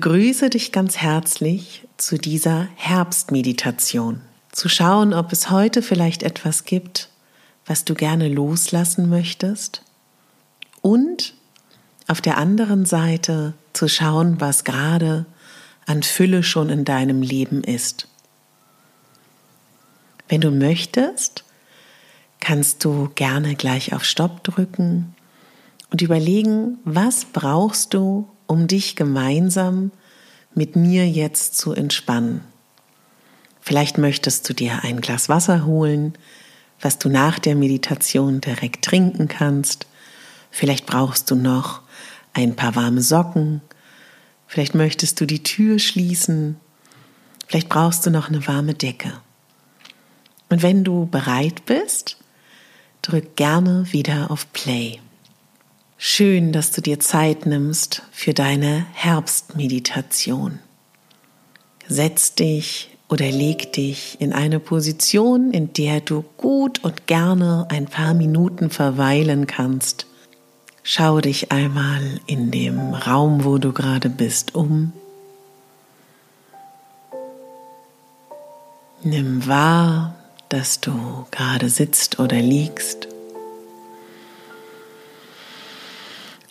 Begrüße dich ganz herzlich zu dieser Herbstmeditation. Zu schauen, ob es heute vielleicht etwas gibt, was du gerne loslassen möchtest. Und auf der anderen Seite zu schauen, was gerade an Fülle schon in deinem Leben ist. Wenn du möchtest, kannst du gerne gleich auf Stopp drücken und überlegen, was brauchst du, um dich gemeinsam mit mir jetzt zu entspannen. Vielleicht möchtest du dir ein Glas Wasser holen, was du nach der Meditation direkt trinken kannst. Vielleicht brauchst du noch ein paar warme Socken. Vielleicht möchtest du die Tür schließen. Vielleicht brauchst du noch eine warme Decke. Und wenn du bereit bist, drück gerne wieder auf Play. Schön, dass du dir Zeit nimmst für deine Herbstmeditation. Setz dich oder leg dich in eine Position, in der du gut und gerne ein paar Minuten verweilen kannst. Schau dich einmal in dem Raum, wo du gerade bist, um. Nimm wahr, dass du gerade sitzt oder liegst.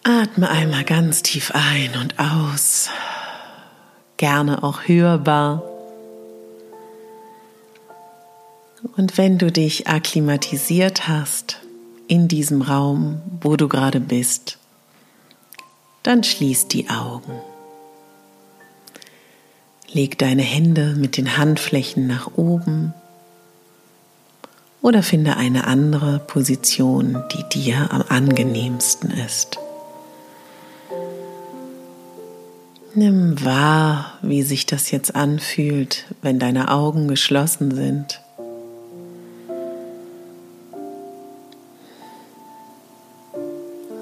Atme einmal ganz tief ein und aus, gerne auch hörbar. Und wenn du dich akklimatisiert hast in diesem Raum, wo du gerade bist, dann schließ die Augen. Leg deine Hände mit den Handflächen nach oben oder finde eine andere Position, die dir am angenehmsten ist. Nimm wahr, wie sich das jetzt anfühlt, wenn deine Augen geschlossen sind.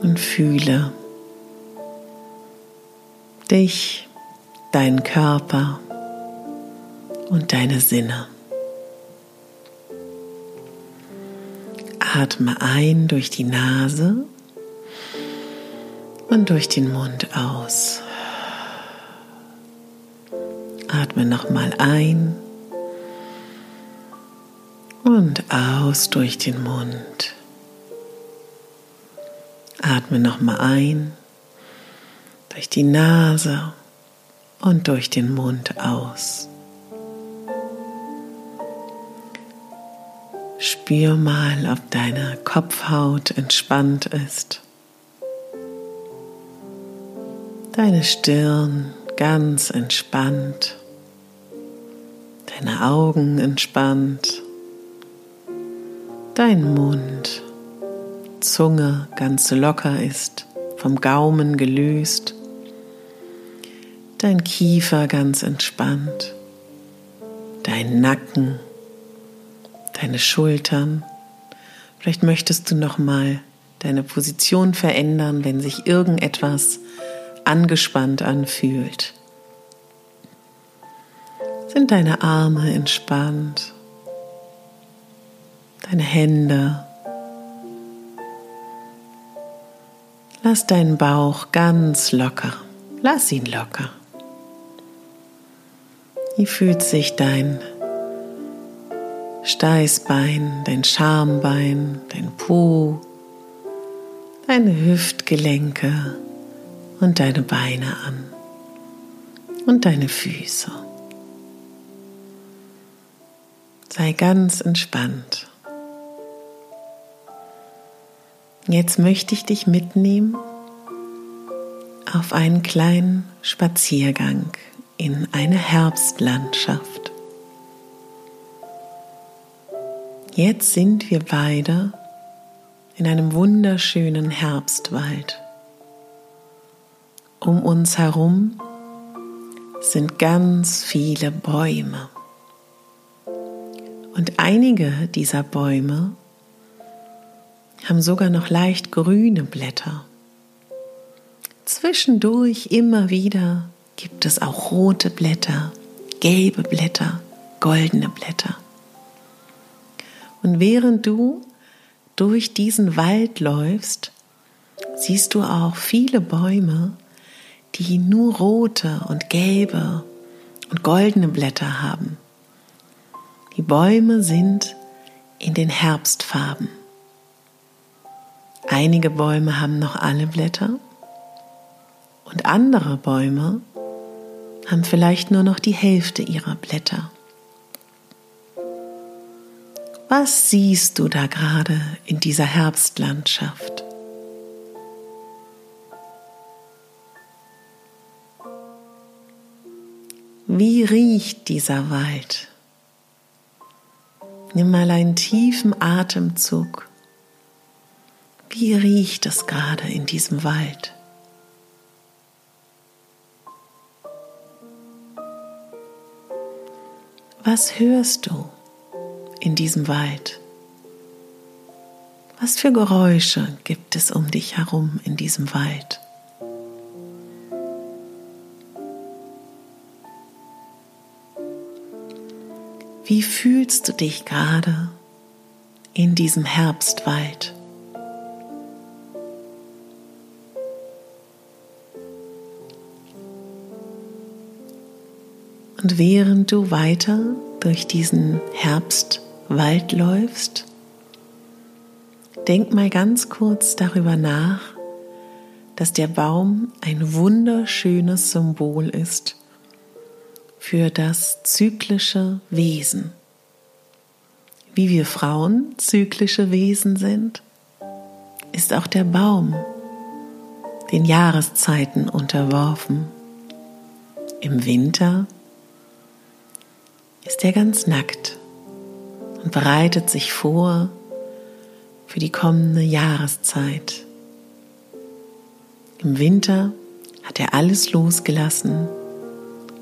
Und fühle dich, deinen Körper und deine Sinne. Atme ein durch die Nase und durch den Mund aus. Atme nochmal ein und aus durch den Mund. Atme nochmal ein durch die Nase und durch den Mund aus. Spür mal, ob deine Kopfhaut entspannt ist. Deine Stirn ganz entspannt deine Augen entspannt, dein Mund, Zunge ganz locker ist, vom Gaumen gelöst, dein Kiefer ganz entspannt, dein Nacken, deine Schultern. Vielleicht möchtest du noch mal deine Position verändern, wenn sich irgendetwas angespannt anfühlt sind deine Arme entspannt, deine Hände. Lass deinen Bauch ganz locker. Lass ihn locker. Wie fühlt sich dein Steißbein, dein Schambein, dein Po, deine Hüftgelenke und deine Beine an und deine Füße? Sei ganz entspannt. Jetzt möchte ich dich mitnehmen auf einen kleinen Spaziergang in eine Herbstlandschaft. Jetzt sind wir beide in einem wunderschönen Herbstwald. Um uns herum sind ganz viele Bäume. Und einige dieser Bäume haben sogar noch leicht grüne Blätter. Zwischendurch immer wieder gibt es auch rote Blätter, gelbe Blätter, goldene Blätter. Und während du durch diesen Wald läufst, siehst du auch viele Bäume, die nur rote und gelbe und goldene Blätter haben. Die Bäume sind in den Herbstfarben. Einige Bäume haben noch alle Blätter und andere Bäume haben vielleicht nur noch die Hälfte ihrer Blätter. Was siehst du da gerade in dieser Herbstlandschaft? Wie riecht dieser Wald? Nimm mal einen tiefen Atemzug. Wie riecht es gerade in diesem Wald? Was hörst du in diesem Wald? Was für Geräusche gibt es um dich herum in diesem Wald? Wie fühlst du dich gerade in diesem Herbstwald? Und während du weiter durch diesen Herbstwald läufst, denk mal ganz kurz darüber nach, dass der Baum ein wunderschönes Symbol ist für das zyklische Wesen. Wie wir Frauen zyklische Wesen sind, ist auch der Baum den Jahreszeiten unterworfen. Im Winter ist er ganz nackt und bereitet sich vor für die kommende Jahreszeit. Im Winter hat er alles losgelassen,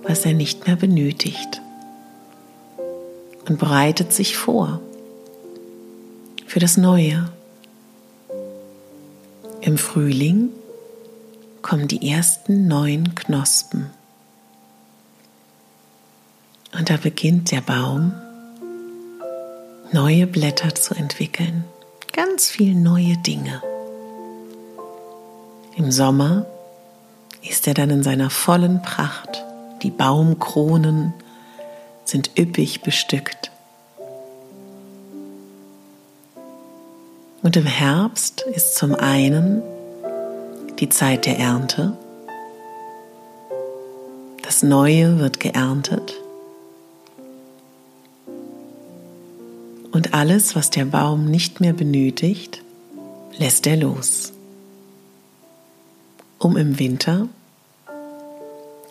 was er nicht mehr benötigt und bereitet sich vor für das Neue. Im Frühling kommen die ersten neuen Knospen. Und da beginnt der Baum neue Blätter zu entwickeln, ganz viele neue Dinge. Im Sommer ist er dann in seiner vollen Pracht die Baumkronen sind üppig bestückt. Und im Herbst ist zum einen die Zeit der Ernte. Das Neue wird geerntet. Und alles, was der Baum nicht mehr benötigt, lässt er los, um im Winter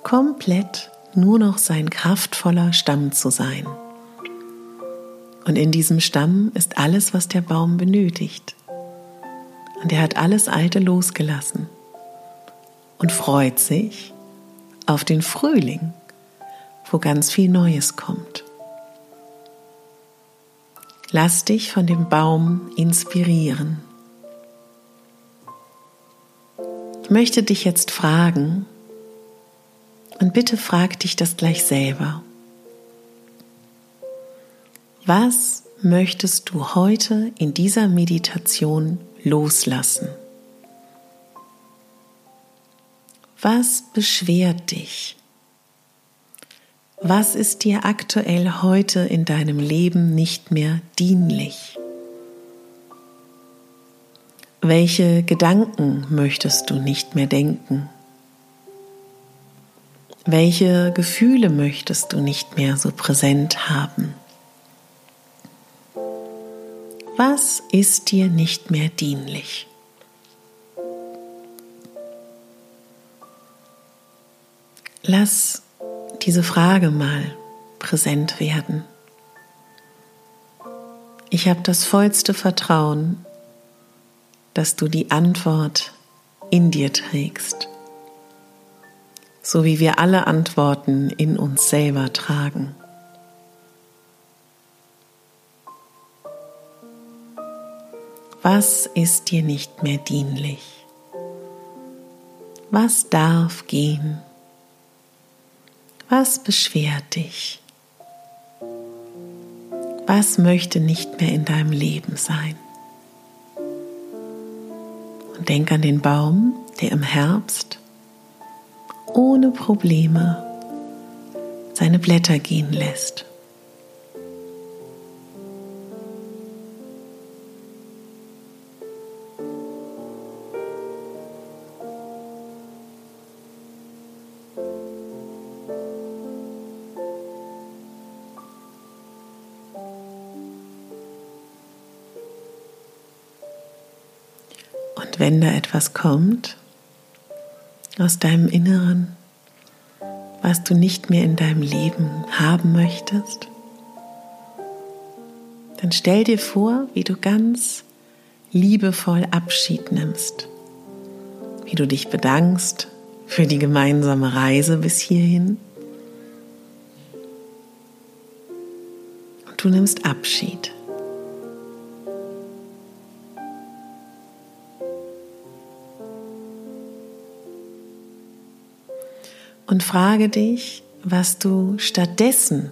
komplett nur noch sein kraftvoller Stamm zu sein. Und in diesem Stamm ist alles, was der Baum benötigt. Und er hat alles Alte losgelassen und freut sich auf den Frühling, wo ganz viel Neues kommt. Lass dich von dem Baum inspirieren. Ich möchte dich jetzt fragen, und bitte frag dich das gleich selber. Was möchtest du heute in dieser Meditation loslassen? Was beschwert dich? Was ist dir aktuell heute in deinem Leben nicht mehr dienlich? Welche Gedanken möchtest du nicht mehr denken? Welche Gefühle möchtest du nicht mehr so präsent haben? Was ist dir nicht mehr dienlich? Lass diese Frage mal präsent werden. Ich habe das vollste Vertrauen, dass du die Antwort in dir trägst, so wie wir alle Antworten in uns selber tragen. Was ist dir nicht mehr dienlich? Was darf gehen? Was beschwert dich? Was möchte nicht mehr in deinem Leben sein? Und denk an den Baum, der im Herbst ohne Probleme seine Blätter gehen lässt. Und wenn da etwas kommt aus deinem Inneren, was du nicht mehr in deinem Leben haben möchtest, dann stell dir vor, wie du ganz liebevoll Abschied nimmst, wie du dich bedankst für die gemeinsame Reise bis hierhin. Und du nimmst Abschied. Und frage dich, was du stattdessen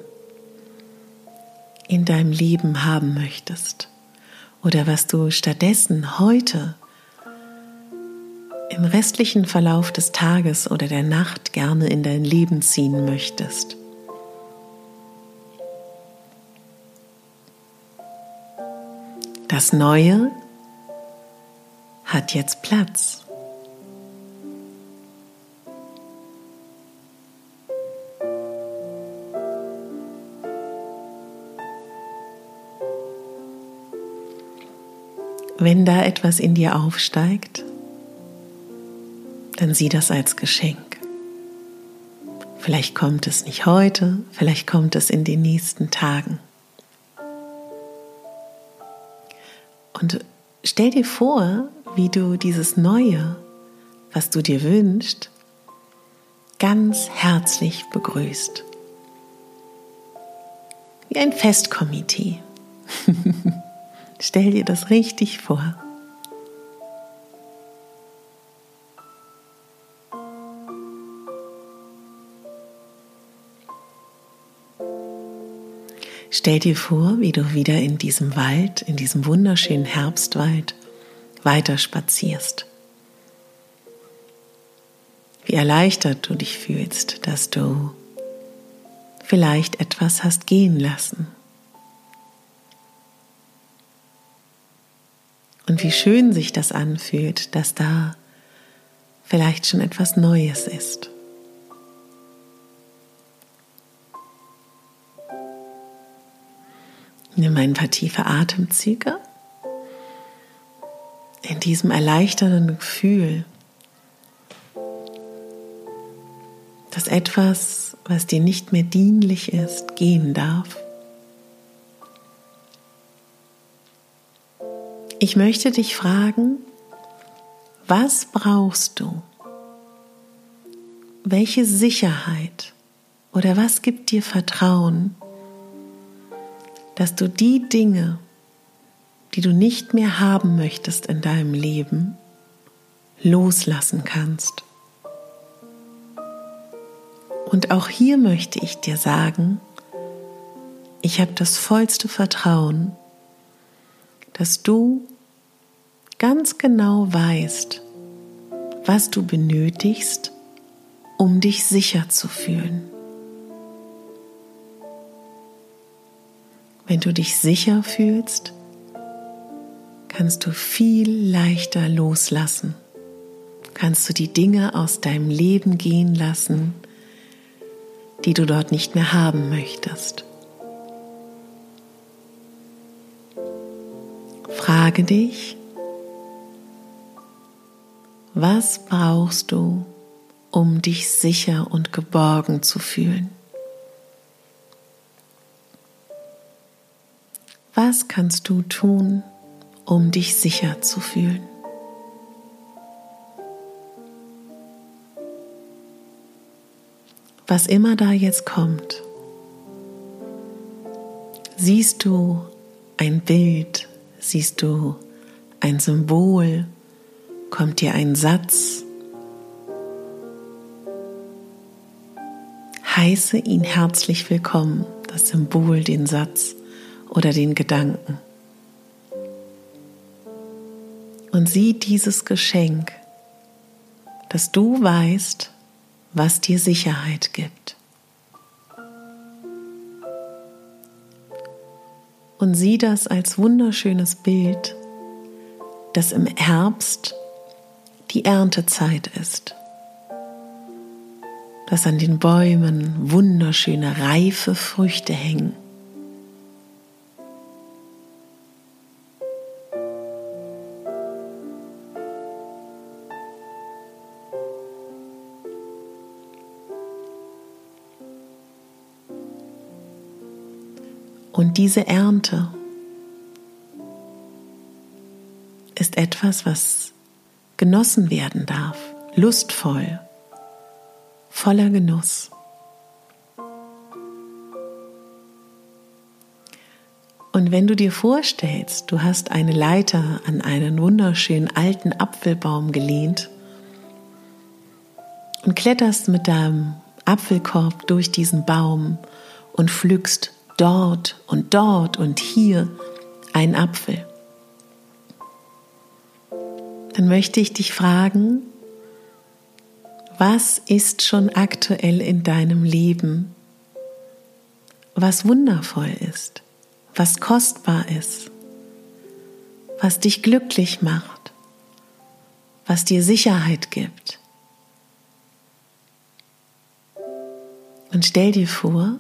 in deinem Leben haben möchtest oder was du stattdessen heute im restlichen Verlauf des Tages oder der Nacht gerne in dein Leben ziehen möchtest. Das Neue hat jetzt Platz. Wenn da etwas in dir aufsteigt, dann sieh das als Geschenk. Vielleicht kommt es nicht heute, vielleicht kommt es in den nächsten Tagen. Und stell dir vor, wie du dieses Neue, was du dir wünschst, ganz herzlich begrüßt. Wie ein Festkomitee. Stell dir das richtig vor. Stell dir vor, wie du wieder in diesem Wald, in diesem wunderschönen Herbstwald weiter spazierst. Wie erleichtert du dich fühlst, dass du vielleicht etwas hast gehen lassen. Und wie schön sich das anfühlt, dass da vielleicht schon etwas Neues ist. Nimm ein paar tiefe Atemzüge. In diesem erleichternden Gefühl, dass etwas, was dir nicht mehr dienlich ist, gehen darf. Ich möchte dich fragen, was brauchst du? Welche Sicherheit oder was gibt dir Vertrauen, dass du die Dinge, die du nicht mehr haben möchtest in deinem Leben, loslassen kannst? Und auch hier möchte ich dir sagen, ich habe das vollste Vertrauen, dass du ganz genau weißt, was du benötigst, um dich sicher zu fühlen. Wenn du dich sicher fühlst, kannst du viel leichter loslassen. Kannst du die Dinge aus deinem Leben gehen lassen, die du dort nicht mehr haben möchtest. Frage dich, was brauchst du, um dich sicher und geborgen zu fühlen? Was kannst du tun, um dich sicher zu fühlen? Was immer da jetzt kommt, siehst du ein Bild, siehst du ein Symbol, kommt dir ein Satz, heiße ihn herzlich willkommen, das Symbol, den Satz oder den Gedanken. Und sieh dieses Geschenk, dass du weißt, was dir Sicherheit gibt. Und sieh das als wunderschönes Bild, dass im Herbst die Erntezeit ist, dass an den Bäumen wunderschöne reife Früchte hängen. Und diese Ernte ist etwas, was genossen werden darf, lustvoll, voller Genuss. Und wenn du dir vorstellst, du hast eine Leiter an einen wunderschönen alten Apfelbaum gelehnt und kletterst mit deinem Apfelkorb durch diesen Baum und pflückst dort und dort und hier ein Apfel. Dann möchte ich dich fragen, was ist schon aktuell in deinem Leben, was wundervoll ist, was kostbar ist, was dich glücklich macht, was dir Sicherheit gibt. Und stell dir vor,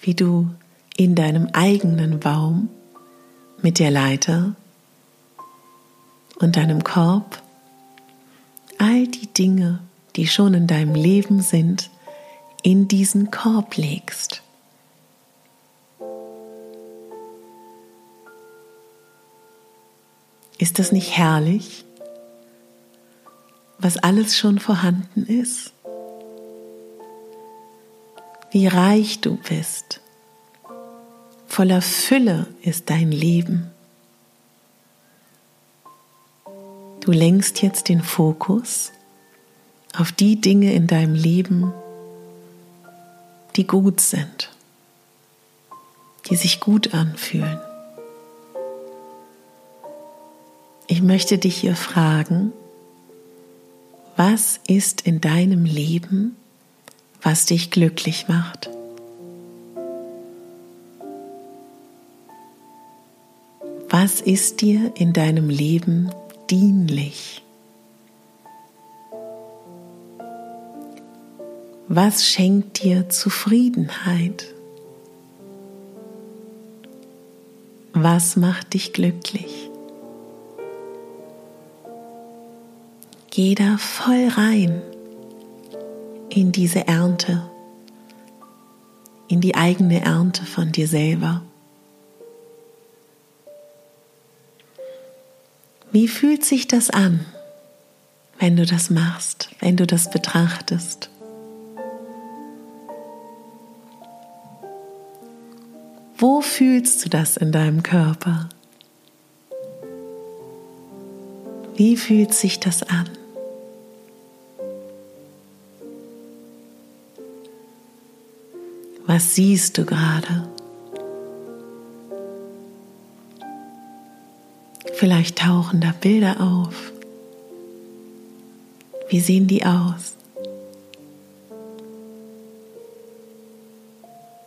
wie du in deinem eigenen Baum mit der Leiter und deinem Korb all die Dinge, die schon in deinem Leben sind, in diesen Korb legst. Ist das nicht herrlich, was alles schon vorhanden ist? wie reich du bist. Voller Fülle ist dein Leben. Du lenkst jetzt den Fokus auf die Dinge in deinem Leben, die gut sind, die sich gut anfühlen. Ich möchte dich hier fragen, was ist in deinem Leben, was dich glücklich macht. Was ist dir in deinem Leben dienlich? Was schenkt dir Zufriedenheit? Was macht dich glücklich? Geh da voll rein in diese Ernte, in die eigene Ernte von dir selber. Wie fühlt sich das an, wenn du das machst, wenn du das betrachtest? Wo fühlst du das in deinem Körper? Wie fühlt sich das an? Was siehst du gerade? Vielleicht tauchen da Bilder auf. Wie sehen die aus?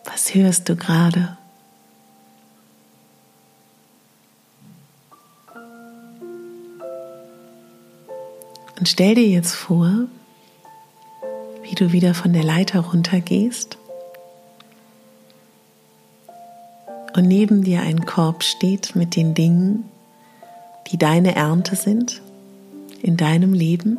Was hörst du gerade? Und stell dir jetzt vor, wie du wieder von der Leiter runtergehst und neben dir ein Korb steht mit den Dingen, die deine Ernte sind in deinem Leben.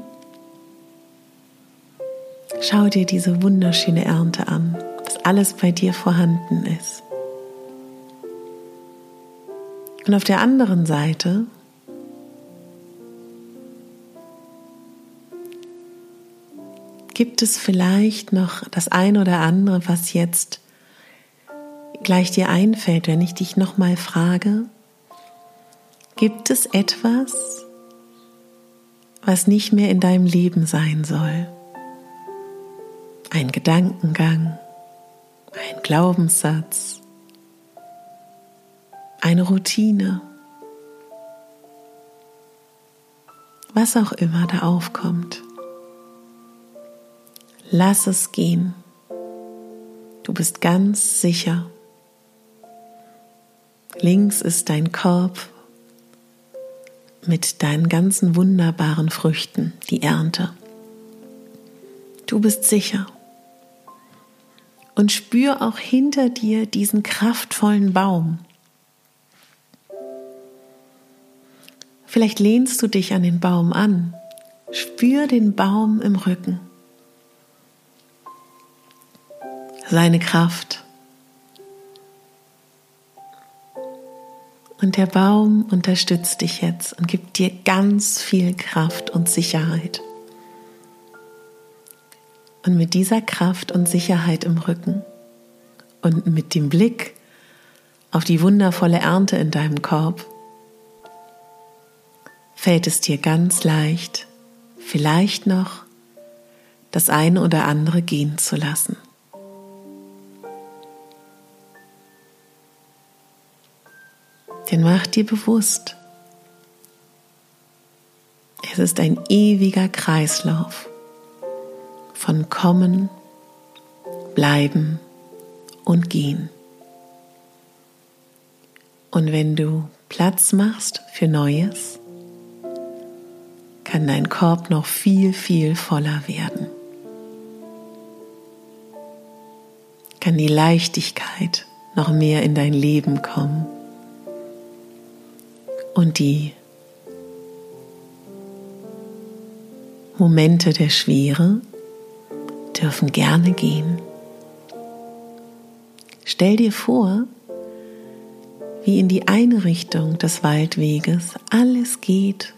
Schau dir diese wunderschöne Ernte an, dass alles bei dir vorhanden ist. Und auf der anderen Seite Gibt es vielleicht noch das ein oder andere, was jetzt gleich dir einfällt, wenn ich dich nochmal frage? Gibt es etwas, was nicht mehr in deinem Leben sein soll? Ein Gedankengang, ein Glaubenssatz, eine Routine, was auch immer da aufkommt. Lass es gehen. Du bist ganz sicher. Links ist dein Korb mit deinen ganzen wunderbaren Früchten, die Ernte. Du bist sicher. Und spür auch hinter dir diesen kraftvollen Baum. Vielleicht lehnst du dich an den Baum an. Spür den Baum im Rücken. seine Kraft. Und der Baum unterstützt dich jetzt und gibt dir ganz viel Kraft und Sicherheit. Und mit dieser Kraft und Sicherheit im Rücken und mit dem Blick auf die wundervolle Ernte in deinem Korb fällt es dir ganz leicht, vielleicht noch das eine oder andere gehen zu lassen. Denn mach dir bewusst, es ist ein ewiger Kreislauf von Kommen, Bleiben und Gehen. Und wenn du Platz machst für Neues, kann dein Korb noch viel, viel voller werden. Kann die Leichtigkeit noch mehr in dein Leben kommen und die Momente der Schwere dürfen gerne gehen. Stell dir vor, wie in die eine Richtung des Waldweges alles geht,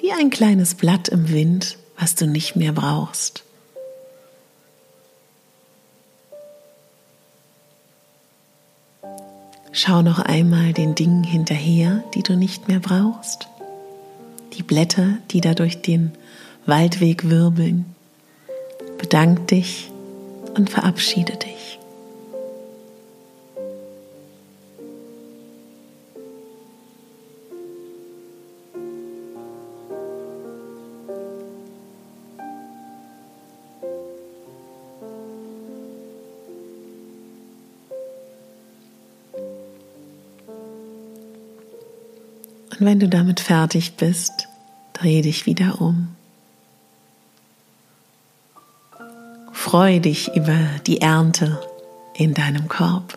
wie ein kleines Blatt im Wind, was du nicht mehr brauchst. Schau noch einmal den Dingen hinterher, die du nicht mehr brauchst. Die Blätter, die da durch den Waldweg wirbeln. Bedank dich und verabschiede dich. Und wenn du damit fertig bist, dreh dich wieder um. Freu dich über die Ernte in deinem Korb.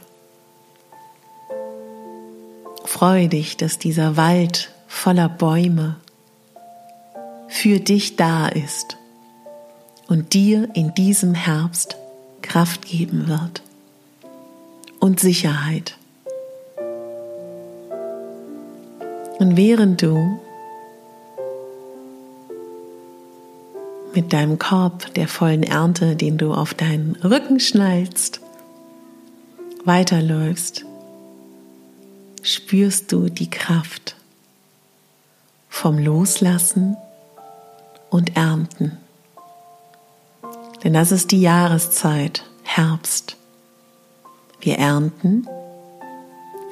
Freu dich, dass dieser Wald voller Bäume für dich da ist und dir in diesem Herbst Kraft geben wird und Sicherheit. Und während du mit deinem Korb der vollen Ernte, den du auf deinen Rücken schnallst, weiterläufst, spürst du die Kraft vom Loslassen und Ernten. Denn das ist die Jahreszeit, Herbst. Wir ernten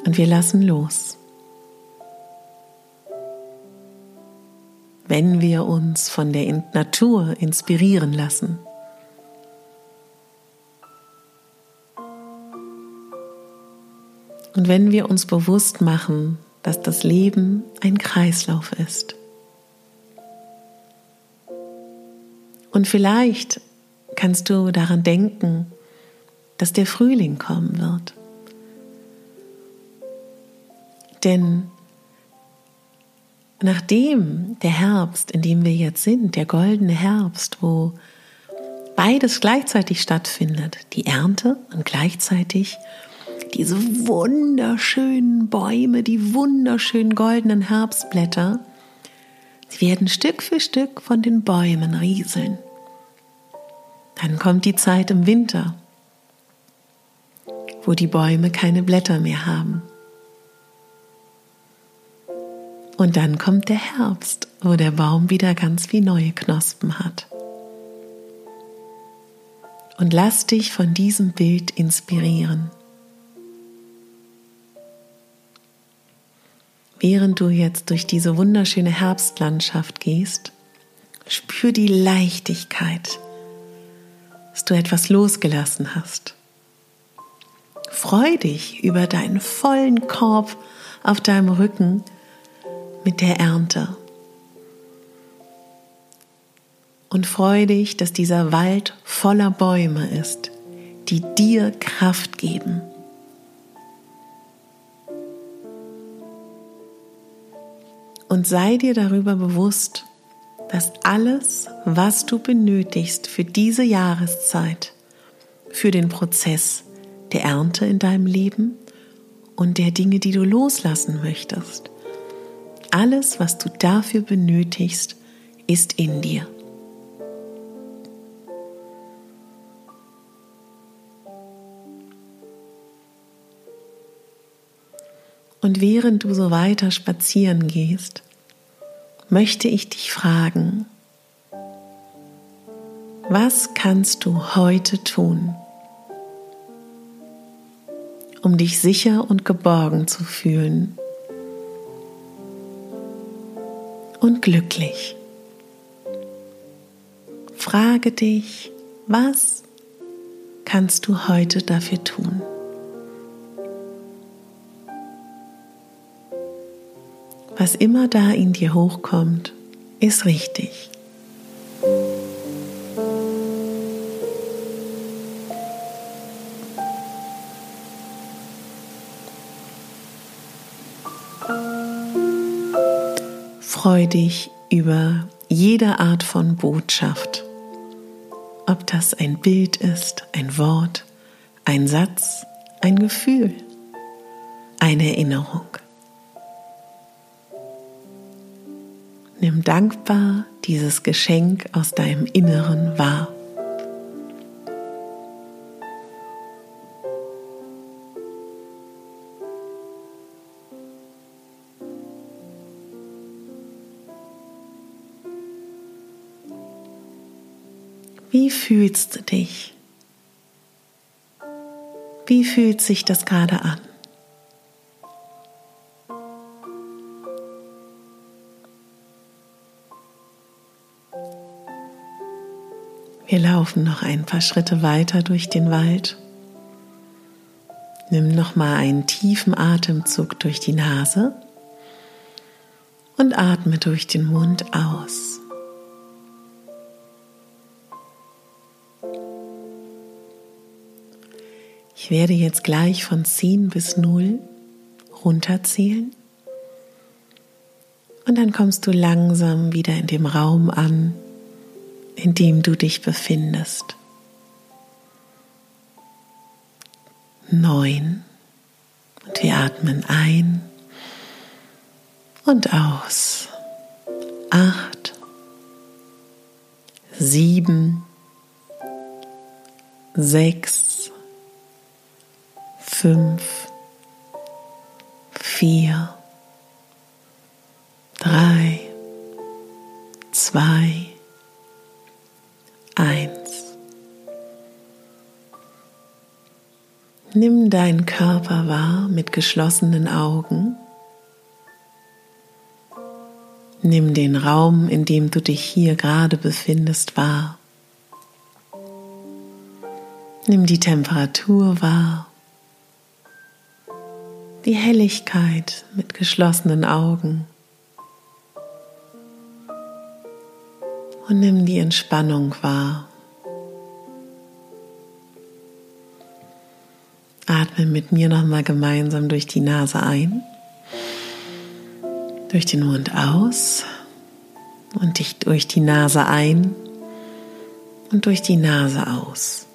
und wir lassen los. Wenn wir uns von der Natur inspirieren lassen. Und wenn wir uns bewusst machen, dass das Leben ein Kreislauf ist. Und vielleicht kannst du daran denken, dass der Frühling kommen wird. Denn nachdem der Herbst, in dem wir jetzt sind, der goldene Herbst, wo beides gleichzeitig stattfindet, die Ernte und gleichzeitig diese wunderschönen Bäume, die wunderschönen goldenen Herbstblätter, sie werden Stück für Stück von den Bäumen rieseln. Dann kommt die Zeit im Winter, wo die Bäume keine Blätter mehr haben. Und dann kommt der Herbst, wo der Baum wieder ganz wie neue Knospen hat. Und lass dich von diesem Bild inspirieren. Während du jetzt durch diese wunderschöne Herbstlandschaft gehst, spür die Leichtigkeit, dass du etwas losgelassen hast. Freu dich über deinen vollen Korb auf deinem Rücken mit der Ernte. Und freu dich, dass dieser Wald voller Bäume ist, die dir Kraft geben. Und sei dir darüber bewusst, dass alles, was du benötigst für diese Jahreszeit, für den Prozess der Ernte in deinem Leben und der Dinge, die du loslassen möchtest, alles, was du dafür benötigst, ist in dir. Und während du so weiter spazieren gehst, möchte ich dich fragen, was kannst du heute tun, um dich sicher und geborgen zu fühlen und glücklich? Frage dich, was kannst du heute dafür tun? Was immer da in dir hochkommt, ist richtig. Dich über jede Art von Botschaft. Ob das ein Bild ist, ein Wort, ein Satz, ein Gefühl, eine Erinnerung. Nimm dankbar dieses Geschenk aus deinem Inneren wahr. Fühlst du dich? Wie fühlt sich das gerade an? Wir laufen noch ein paar Schritte weiter durch den Wald. Nimm noch mal einen tiefen Atemzug durch die Nase und atme durch den Mund aus. Ich werde jetzt gleich von 10 bis 0 runterzählen. Und dann kommst du langsam wieder in dem Raum an, in dem du dich befindest. Neun. Und wir atmen ein und aus. Acht. Sieben. Sechs. Fünf. Vier. Drei. Zwei eins. Nimm deinen Körper wahr mit geschlossenen Augen. Nimm den Raum, in dem du dich hier gerade befindest, wahr. Nimm die Temperatur wahr. Die Helligkeit mit geschlossenen Augen. Und nimm die Entspannung wahr. Atme mit mir nochmal gemeinsam durch die Nase ein, durch den Mund aus und dich durch die Nase ein und durch die Nase aus.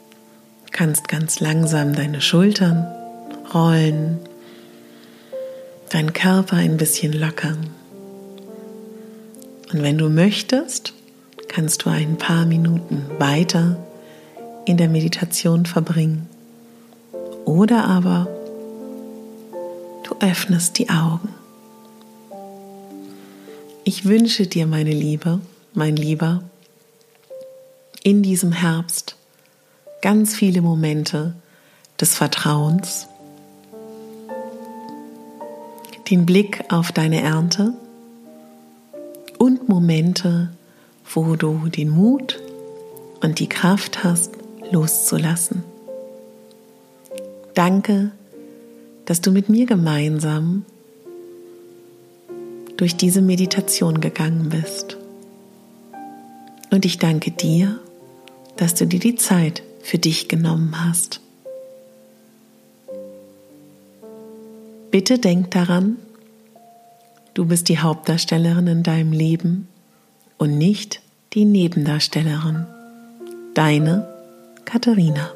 Du kannst ganz langsam deine Schultern rollen, deinen Körper ein bisschen lockern. Und wenn du möchtest, kannst du ein paar Minuten weiter in der Meditation verbringen. Oder aber du öffnest die Augen. Ich wünsche dir, meine Liebe, mein Lieber, in diesem Herbst ganz viele Momente des Vertrauens, den Blick auf deine Ernte und Momente, wo du den Mut und die Kraft hast, loszulassen. Danke, dass du mit mir gemeinsam durch diese Meditation gegangen bist. Und ich danke dir, dass du dir die Zeit für dich genommen hast. Bitte denk daran, du bist die Hauptdarstellerin in deinem Leben und nicht die Nebendarstellerin. Deine Katharina.